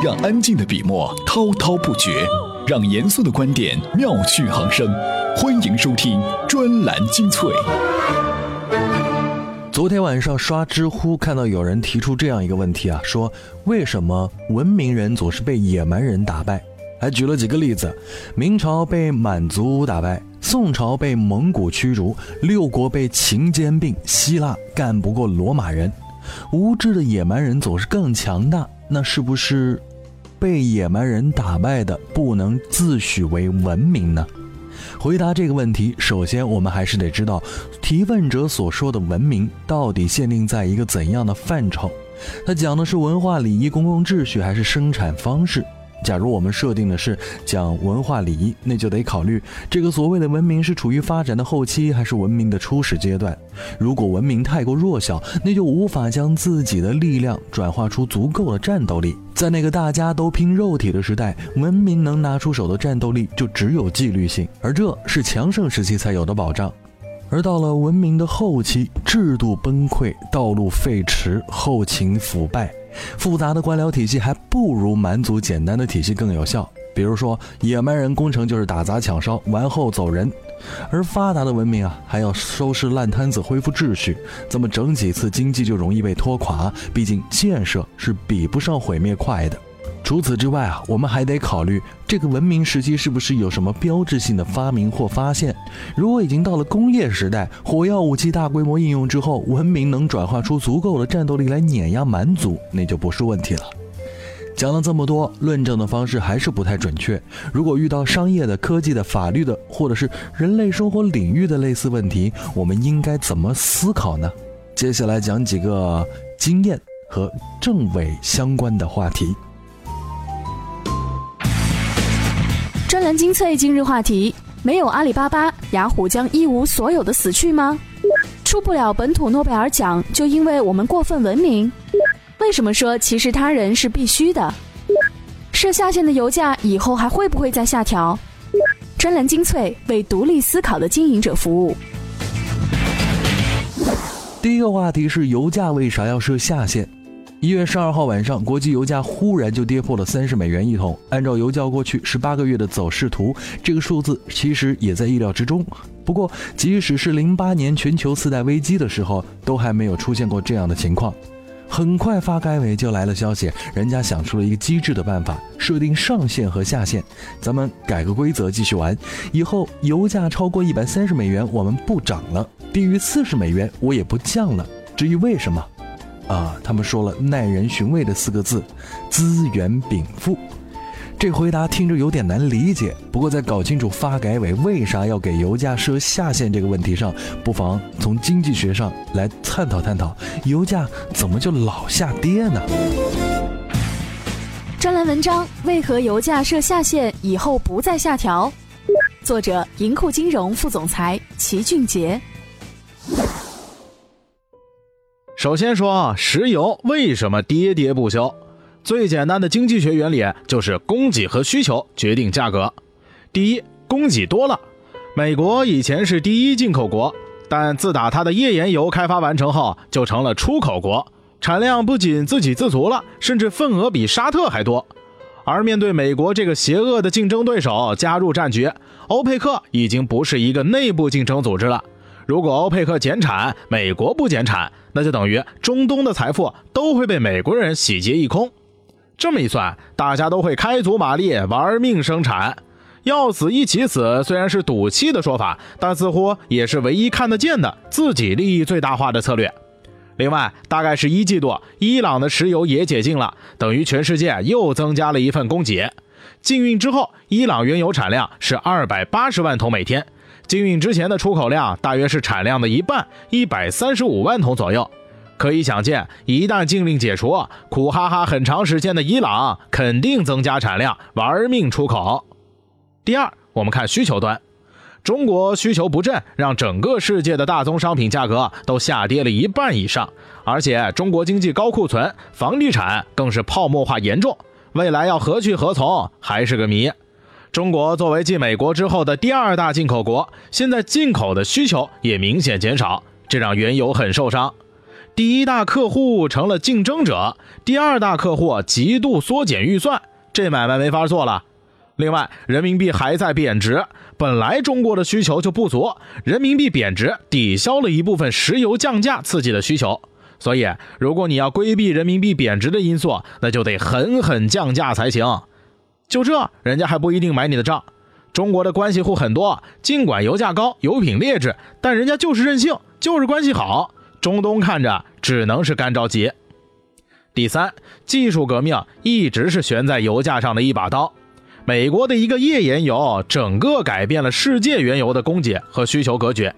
让安静的笔墨滔滔不绝，让严肃的观点妙趣横生。欢迎收听专栏精粹。昨天晚上刷知乎，看到有人提出这样一个问题啊，说为什么文明人总是被野蛮人打败？还举了几个例子：明朝被满族打败，宋朝被蒙古驱逐，六国被秦兼并，希腊干不过罗马人。无知的野蛮人总是更强大，那是不是被野蛮人打败的不能自诩为文明呢？回答这个问题，首先我们还是得知道，提问者所说的文明到底限定在一个怎样的范畴？他讲的是文化礼仪、公共秩序，还是生产方式？假如我们设定的是讲文化礼仪，那就得考虑这个所谓的文明是处于发展的后期，还是文明的初始阶段。如果文明太过弱小，那就无法将自己的力量转化出足够的战斗力。在那个大家都拼肉体的时代，文明能拿出手的战斗力就只有纪律性，而这是强盛时期才有的保障。而到了文明的后期，制度崩溃，道路废弛，后勤腐败。复杂的官僚体系还不如蛮族简单的体系更有效。比如说，野蛮人攻城就是打砸抢烧，完后走人；而发达的文明啊，还要收拾烂摊子，恢复秩序。这么整几次经济就容易被拖垮。毕竟建设是比不上毁灭快的。除此之外啊，我们还得考虑这个文明时期是不是有什么标志性的发明或发现。如果已经到了工业时代，火药武器大规模应用之后，文明能转化出足够的战斗力来碾压蛮族，那就不是问题了。讲了这么多，论证的方式还是不太准确。如果遇到商业的、科技的、法律的，或者是人类生活领域的类似问题，我们应该怎么思考呢？接下来讲几个经验和政委相关的话题。专精粹今日话题：没有阿里巴巴，雅虎将一无所有的死去吗？出不了本土诺贝尔奖，就因为我们过分文明？为什么说歧视他人是必须的？设下限的油价以后还会不会再下调？专栏精粹为独立思考的经营者服务。第一个话题是油价为啥要设下限？一月十二号晚上，国际油价忽然就跌破了三十美元一桶。按照油价过去十八个月的走势图，这个数字其实也在意料之中。不过，即使是零八年全球次贷危机的时候，都还没有出现过这样的情况。很快，发改委就来了消息，人家想出了一个机智的办法，设定上限和下限。咱们改个规则继续玩，以后油价超过一百三十美元，我们不涨了；低于四十美元，我也不降了。至于为什么？啊，他们说了耐人寻味的四个字：资源禀赋。这回答听着有点难理解，不过在搞清楚发改委为啥要给油价设下限这个问题上，不妨从经济学上来探讨探讨，油价怎么就老下跌呢？专栏文章：为何油价设下限以后不再下调？作者：银库金融副总裁齐俊杰。首先说石油为什么跌跌不休？最简单的经济学原理就是供给和需求决定价格。第一，供给多了。美国以前是第一进口国，但自打它的页岩油开发完成后，就成了出口国，产量不仅自给自足了，甚至份额比沙特还多。而面对美国这个邪恶的竞争对手加入战局，欧佩克已经不是一个内部竞争组织了。如果欧佩克减产，美国不减产，那就等于中东的财富都会被美国人洗劫一空。这么一算，大家都会开足马力玩命生产，要死一起死。虽然是赌气的说法，但似乎也是唯一看得见的自己利益最大化的策略。另外，大概是一季度，伊朗的石油也解禁了，等于全世界又增加了一份供给。禁运之后，伊朗原油产量是二百八十万桶每天。禁运之前的出口量大约是产量的一半，一百三十五万桶左右。可以想见，一旦禁令解除，苦哈哈很长时间的伊朗肯定增加产量，玩命出口。第二，我们看需求端，中国需求不振，让整个世界的大宗商品价格都下跌了一半以上，而且中国经济高库存，房地产更是泡沫化严重，未来要何去何从还是个谜。中国作为继美国之后的第二大进口国，现在进口的需求也明显减少，这让原油很受伤。第一大客户成了竞争者，第二大客户极度缩减预算，这买卖没法做了。另外，人民币还在贬值，本来中国的需求就不足，人民币贬值抵消了一部分石油降价刺激的需求。所以，如果你要规避人民币贬值的因素，那就得狠狠降价才行。就这，人家还不一定买你的账。中国的关系户很多，尽管油价高、油品劣质，但人家就是任性，就是关系好。中东看着只能是干着急。第三，技术革命一直是悬在油价上的一把刀。美国的一个页岩油，整个改变了世界原油的供给和需求格局。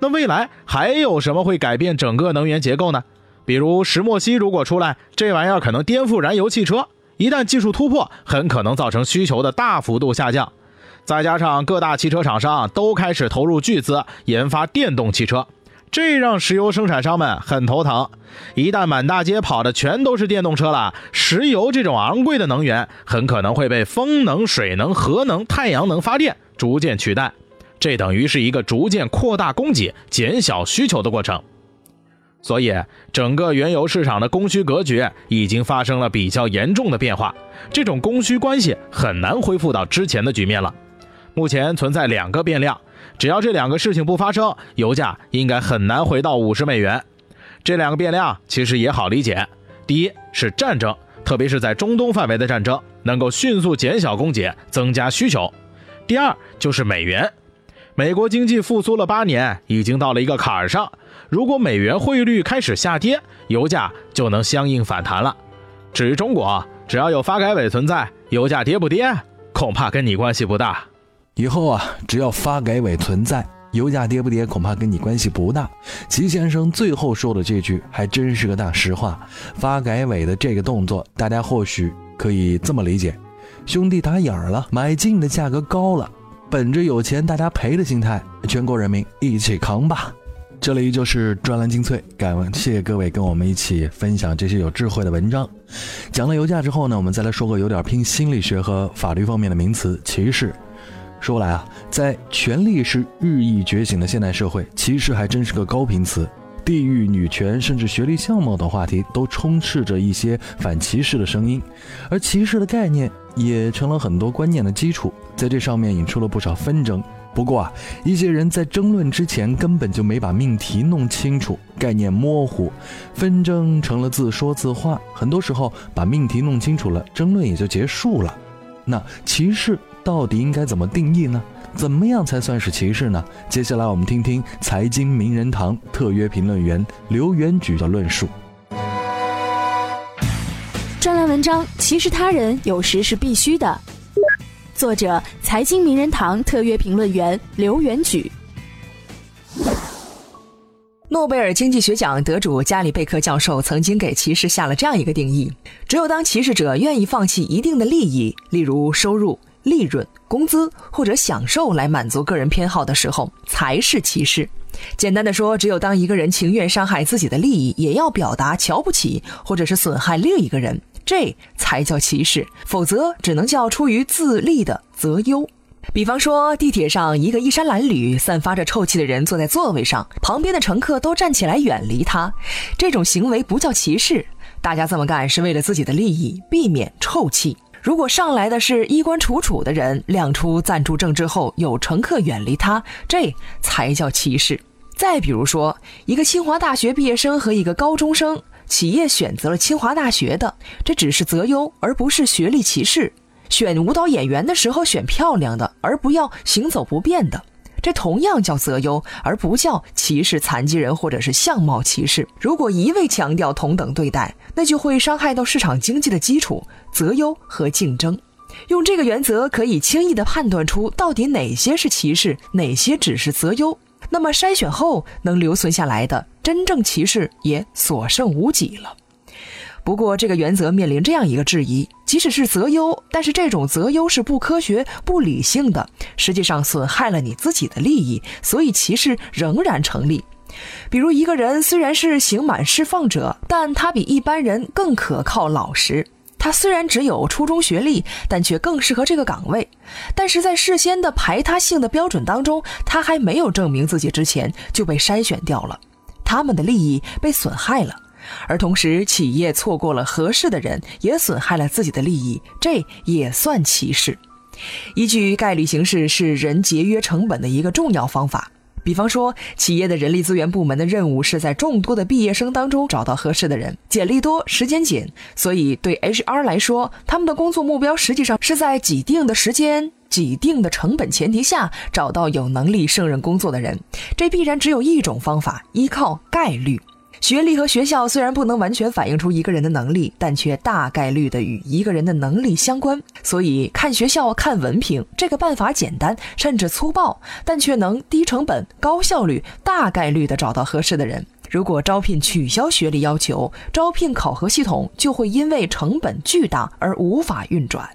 那未来还有什么会改变整个能源结构呢？比如石墨烯如果出来，这玩意儿可能颠覆燃油汽车。一旦技术突破，很可能造成需求的大幅度下降。再加上各大汽车厂商都开始投入巨资研发电动汽车，这让石油生产商们很头疼。一旦满大街跑的全都是电动车了，石油这种昂贵的能源很可能会被风能、水能、核能、太阳能发电逐渐取代。这等于是一个逐渐扩大供给、减小需求的过程。所以，整个原油市场的供需格局已经发生了比较严重的变化，这种供需关系很难恢复到之前的局面了。目前存在两个变量，只要这两个事情不发生，油价应该很难回到五十美元。这两个变量其实也好理解，第一是战争，特别是在中东范围的战争，能够迅速减小供给，增加需求；第二就是美元，美国经济复苏了八年，已经到了一个坎儿上。如果美元汇率开始下跌，油价就能相应反弹了。至于中国，只要有发改委存在，油价跌不跌，恐怕跟你关系不大。以后啊，只要发改委存在，油价跌不跌，恐怕跟你关系不大。齐先生最后说的这句还真是个大实话。发改委的这个动作，大家或许可以这么理解：兄弟打眼儿了，买进的价格高了，本着有钱大家赔的心态，全国人民一起扛吧。这里就是专栏精粹，感谢各位跟我们一起分享这些有智慧的文章。讲了油价之后呢，我们再来说个有点偏心理学和法律方面的名词——歧视。说来啊，在权力是日益觉醒的现代社会，歧视还真是个高频词。地域、女权，甚至学历、相貌等话题，都充斥着一些反歧视的声音，而歧视的概念也成了很多观念的基础，在这上面引出了不少纷争。不过啊，一些人在争论之前根本就没把命题弄清楚，概念模糊，纷争成了自说自话。很多时候把命题弄清楚了，争论也就结束了。那歧视到底应该怎么定义呢？怎么样才算是歧视呢？接下来我们听听财经名人堂特约评论员刘元举的论述。专栏文章：歧视他人有时是必须的。作者：财经名人堂特约评论员刘元举。诺贝尔经济学奖得主加里贝克教授曾经给歧视下了这样一个定义：只有当歧视者愿意放弃一定的利益，例如收入、利润、工资或者享受来满足个人偏好的时候，才是歧视。简单的说，只有当一个人情愿伤害自己的利益，也要表达瞧不起或者是损害另一个人。这才叫歧视，否则只能叫出于自利的择优。比方说，地铁上一个衣衫褴褛、散发着臭气的人坐在座位上，旁边的乘客都站起来远离他，这种行为不叫歧视，大家这么干是为了自己的利益，避免臭气。如果上来的是衣冠楚楚的人，亮出暂住证之后，有乘客远离他，这才叫歧视。再比如说，一个清华大学毕业生和一个高中生。企业选择了清华大学的，这只是择优，而不是学历歧视。选舞蹈演员的时候选漂亮的，而不要行走不便的，这同样叫择优，而不叫歧视残疾人或者是相貌歧视。如果一味强调同等对待，那就会伤害到市场经济的基础——择优和竞争。用这个原则，可以轻易地判断出到底哪些是歧视，哪些只是择优。那么筛选后能留存下来的真正歧视也所剩无几了。不过这个原则面临这样一个质疑：即使是择优，但是这种择优是不科学、不理性的，实际上损害了你自己的利益，所以歧视仍然成立。比如一个人虽然是刑满释放者，但他比一般人更可靠老实。他虽然只有初中学历，但却更适合这个岗位。但是在事先的排他性的标准当中，他还没有证明自己之前就被筛选掉了，他们的利益被损害了。而同时企业错过了合适的人，也损害了自己的利益，这也算歧视。依据概率形式是人节约成本的一个重要方法。比方说，企业的人力资源部门的任务是在众多的毕业生当中找到合适的人，简历多，时间紧，所以对 HR 来说，他们的工作目标实际上是在既定的时间、既定的成本前提下找到有能力胜任工作的人。这必然只有一种方法，依靠概率。学历和学校虽然不能完全反映出一个人的能力，但却大概率的与一个人的能力相关。所以看学校、看文凭这个办法简单甚至粗暴，但却能低成本、高效率、大概率的找到合适的人。如果招聘取消学历要求，招聘考核系统就会因为成本巨大而无法运转。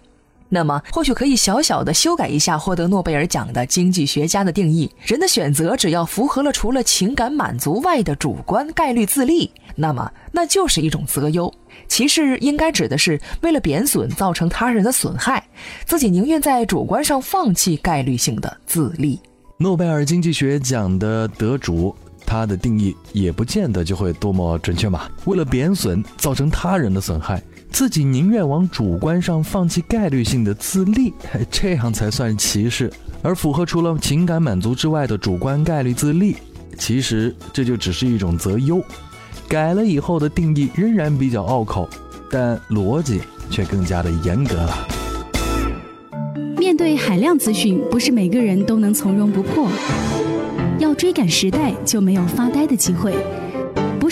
那么，或许可以小小的修改一下获得诺贝尔奖的经济学家的定义：人的选择只要符合了除了情感满足外的主观概率自立，那么那就是一种择优。歧视应该指的是为了贬损造成他人的损害，自己宁愿在主观上放弃概率性的自立。诺贝尔经济学奖的得主，他的定义也不见得就会多么准确嘛。为了贬损造成他人的损害。自己宁愿往主观上放弃概率性的自立，这样才算歧视。而符合除了情感满足之外的主观概率自立，其实这就只是一种择优。改了以后的定义仍然比较拗口，但逻辑却更加的严格了。面对海量资讯，不是每个人都能从容不迫。要追赶时代，就没有发呆的机会。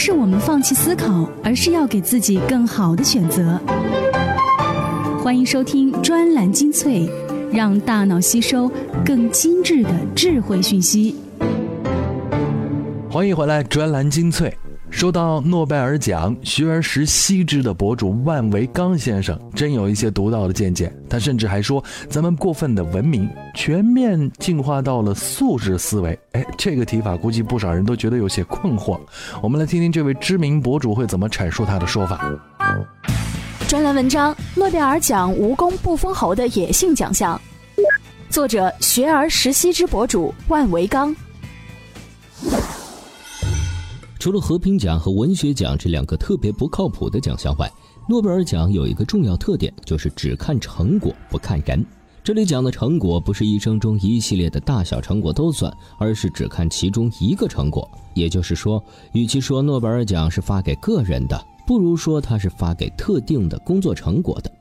是我们放弃思考，而是要给自己更好的选择。欢迎收听专栏精粹，让大脑吸收更精致的智慧讯息。欢迎回来，专栏精粹。说到诺贝尔奖，学而时习之的博主万维刚先生真有一些独到的见解。他甚至还说，咱们过分的文明全面进化到了素质思维。哎，这个提法估计不少人都觉得有些困惑。我们来听听这位知名博主会怎么阐述他的说法。专栏文章：诺贝尔奖无功不封侯的野性奖项，作者：学而时习之博主万维刚。除了和平奖和文学奖这两个特别不靠谱的奖项外，诺贝尔奖有一个重要特点，就是只看成果不看人。这里讲的成果不是一生中一系列的大小成果都算，而是只看其中一个成果。也就是说，与其说诺贝尔奖是发给个人的，不如说它是发给特定的工作成果的。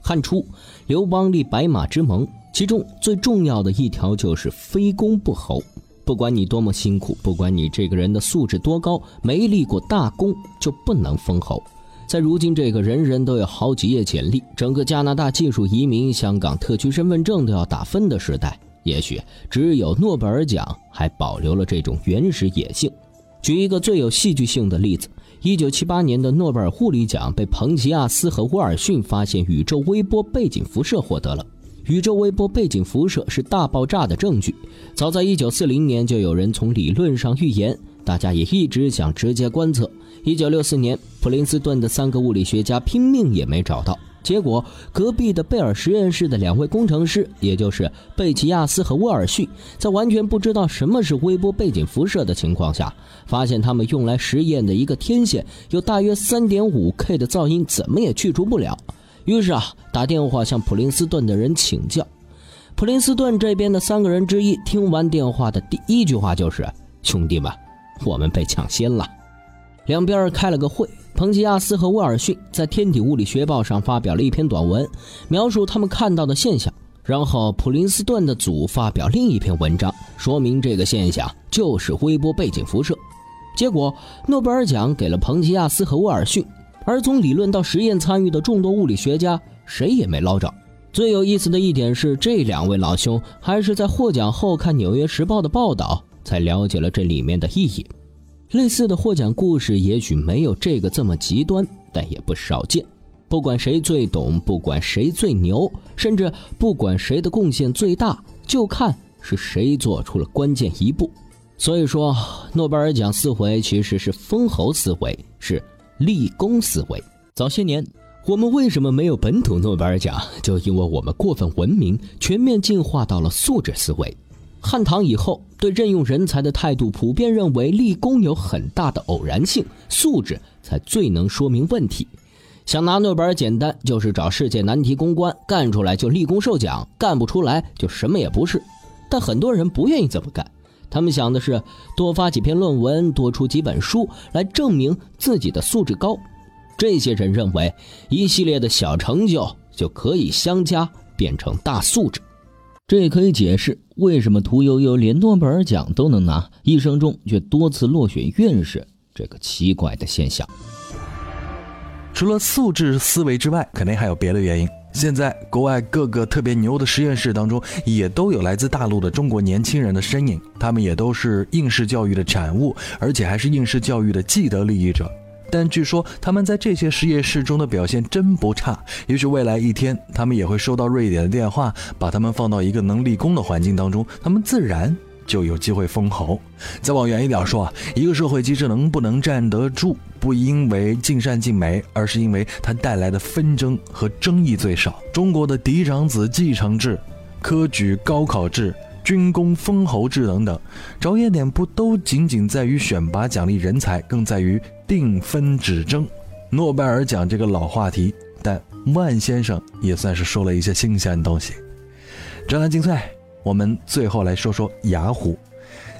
汉初，刘邦立白马之盟，其中最重要的一条就是非公不侯。不管你多么辛苦，不管你这个人的素质多高，没立过大功就不能封侯。在如今这个人人都有好几页简历，整个加拿大技术移民、香港特区身份证都要打分的时代，也许只有诺贝尔奖还保留了这种原始野性。举一个最有戏剧性的例子：一九七八年的诺贝尔物理奖被彭吉亚斯和沃尔逊发现宇宙微波背景辐射获得了。宇宙微波背景辐射是大爆炸的证据。早在1940年，就有人从理论上预言，大家也一直想直接观测。1964年，普林斯顿的三个物理学家拼命也没找到。结果，隔壁的贝尔实验室的两位工程师，也就是贝奇亚斯和沃尔逊，在完全不知道什么是微波背景辐射的情况下，发现他们用来实验的一个天线有大约 3.5K 的噪音，怎么也去除不了。于是啊，打电话向普林斯顿的人请教。普林斯顿这边的三个人之一听完电话的第一句话就是：“兄弟们，我们被抢先了。”两边开了个会，彭吉亚斯和威尔逊在《天体物理学报》上发表了一篇短文，描述他们看到的现象。然后普林斯顿的组发表另一篇文章，说明这个现象就是微波背景辐射。结果，诺贝尔奖给了彭吉亚斯和威尔逊。而从理论到实验参与的众多物理学家，谁也没捞着。最有意思的一点是，这两位老兄还是在获奖后看《纽约时报》的报道，才了解了这里面的意义。类似的获奖故事也许没有这个这么极端，但也不少见。不管谁最懂，不管谁最牛，甚至不管谁的贡献最大，就看是谁做出了关键一步。所以说，诺贝尔奖四回其实是封侯四回，是。立功思维。早些年，我们为什么没有本土诺贝尔奖？就因为我们过分文明，全面进化到了素质思维。汉唐以后，对任用人才的态度普遍认为立功有很大的偶然性，素质才最能说明问题。想拿诺贝尔简单，就是找世界难题攻关，干出来就立功受奖，干不出来就什么也不是。但很多人不愿意这么干，他们想的是多发几篇论文，多出几本书来证明自己的素质高。这些人认为，一系列的小成就就可以相加变成大素质。这也可以解释为什么屠呦呦连诺贝尔奖都能拿，一生中却多次落选院士这个奇怪的现象。除了素质思维之外，肯定还有别的原因。现在国外各个特别牛的实验室当中，也都有来自大陆的中国年轻人的身影，他们也都是应试教育的产物，而且还是应试教育的既得利益者。但据说他们在这些实验室中的表现真不差，也许未来一天他们也会收到瑞典的电话，把他们放到一个能立功的环境当中，他们自然就有机会封侯。再往远一点说啊，一个社会机制能不能站得住，不因为尽善尽美，而是因为它带来的纷争和争议最少。中国的嫡长子继承制、科举高考制。军功封侯制等等，着眼点不都仅仅在于选拔奖励人才，更在于定分指征。诺贝尔奖这个老话题，但万先生也算是说了一些新鲜东西。专栏精粹，我们最后来说说雅虎。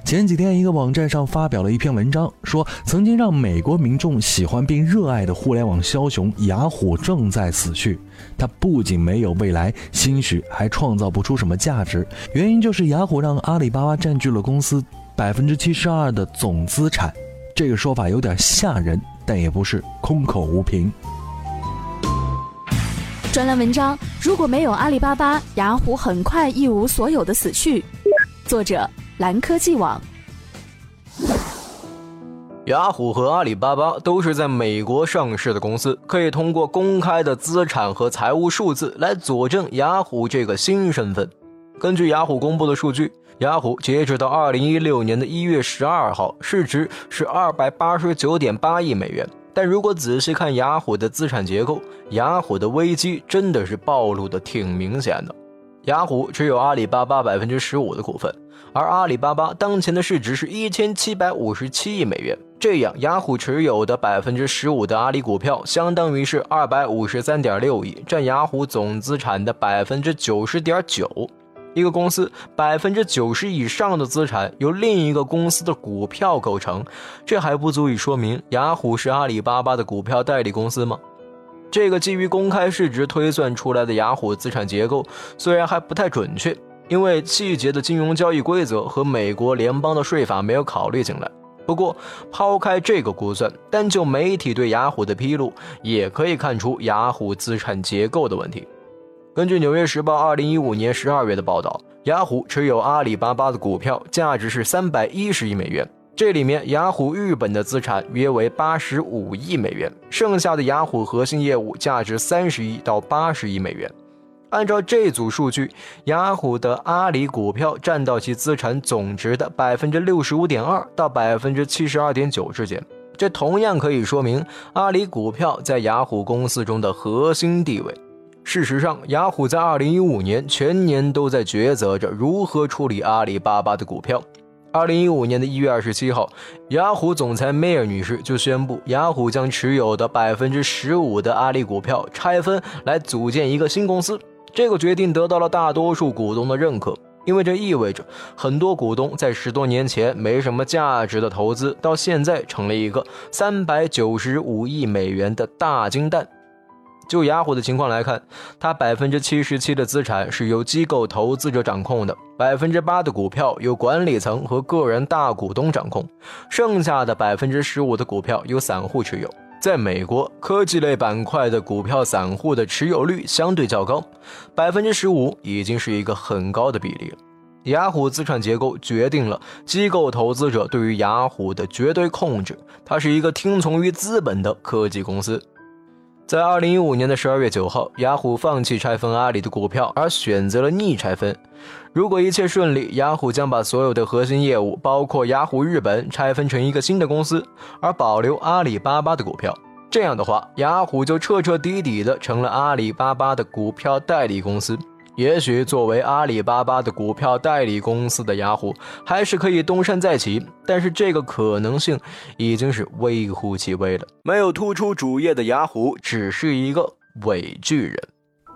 前几天，一个网站上发表了一篇文章，说曾经让美国民众喜欢并热爱的互联网枭雄雅虎正在死去。它不仅没有未来，兴许还创造不出什么价值。原因就是雅虎让阿里巴巴占据了公司百分之七十二的总资产。这个说法有点吓人，但也不是空口无凭。专栏文章：如果没有阿里巴巴，雅虎很快一无所有的死去。作者。蓝科技网，雅虎和阿里巴巴都是在美国上市的公司，可以通过公开的资产和财务数字来佐证雅虎这个新身份。根据雅虎公布的数据，雅虎截止到二零一六年的一月十二号，市值是二百八十九点八亿美元。但如果仔细看雅虎的资产结构，雅虎的危机真的是暴露的挺明显的。雅虎持有阿里巴巴百分之十五的股份。而阿里巴巴当前的市值是一千七百五十七亿美元，这样雅虎持有的百分之十五的阿里股票，相当于是二百五十三点六亿，占雅虎总资产的百分之九十点九。一个公司百分之九十以上的资产由另一个公司的股票构成，这还不足以说明雅虎是阿里巴巴的股票代理公司吗？这个基于公开市值推算出来的雅虎资产结构，虽然还不太准确。因为细节的金融交易规则和美国联邦的税法没有考虑进来。不过，抛开这个估算，单就媒体对雅虎的披露，也可以看出雅虎资产结构的问题。根据《纽约时报》二零一五年十二月的报道，雅虎持有阿里巴巴的股票，价值是三百一十亿美元。这里面，雅虎日本的资产约为八十五亿美元，剩下的雅虎核心业务价值三十亿到八十亿美元。按照这组数据，雅虎的阿里股票占到其资产总值的百分之六十五点二到百分之七十二点九之间。这同样可以说明阿里股票在雅虎公司中的核心地位。事实上，雅虎在二零一五年全年都在抉择着如何处理阿里巴巴的股票。二零一五年的一月二十七号，雅虎总裁梅尔女士就宣布，雅虎将持有的百分之十五的阿里股票拆分来组建一个新公司。这个决定得到了大多数股东的认可，因为这意味着很多股东在十多年前没什么价值的投资，到现在成了一个三百九十五亿美元的大金蛋。就雅虎的情况来看，它百分之七十七的资产是由机构投资者掌控的，百分之八的股票由管理层和个人大股东掌控，剩下的百分之十五的股票由散户持有。在美国，科技类板块的股票散户的持有率相对较高，百分之十五已经是一个很高的比例了。雅虎资产结构决定了机构投资者对于雅虎的绝对控制，它是一个听从于资本的科技公司。在二零一五年的十二月九号，雅虎放弃拆分阿里的股票，而选择了逆拆分。如果一切顺利，雅虎将把所有的核心业务，包括雅虎日本，拆分成一个新的公司，而保留阿里巴巴的股票。这样的话，雅虎就彻彻底底的成了阿里巴巴的股票代理公司。也许作为阿里巴巴的股票代理公司的雅虎，还是可以东山再起，但是这个可能性已经是微乎其微了。没有突出主业的雅虎，只是一个伪巨人。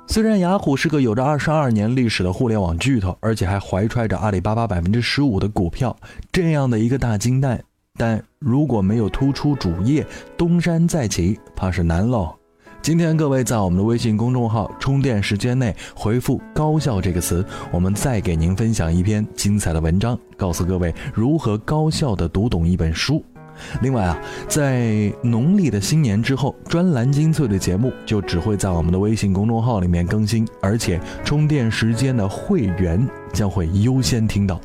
虽然雅虎是个有着二十二年历史的互联网巨头，而且还怀揣着阿里巴巴百分之十五的股票，这样的一个大金蛋，但如果没有突出主业，东山再起，怕是难喽。今天各位在我们的微信公众号“充电时间”内回复“高效”这个词，我们再给您分享一篇精彩的文章，告诉各位如何高效的读懂一本书。另外啊，在农历的新年之后，专栏精粹的节目就只会在我们的微信公众号里面更新，而且充电时间的会员将会优先听到。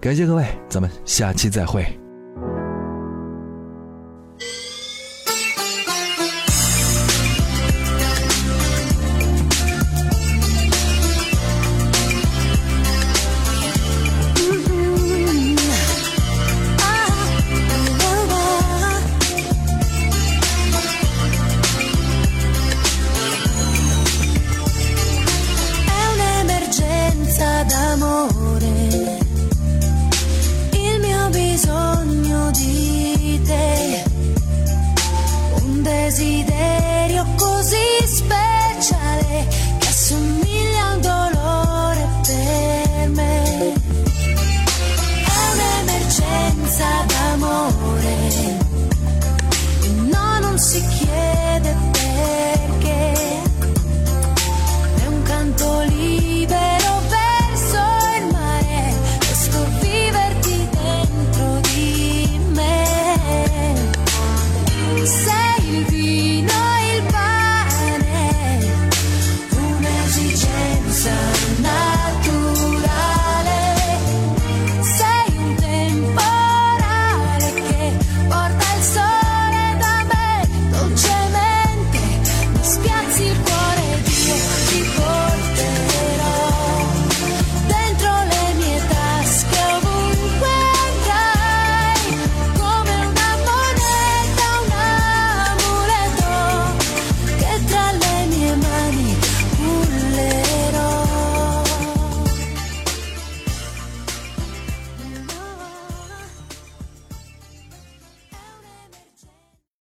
感谢各位，咱们下期再会。cada amor.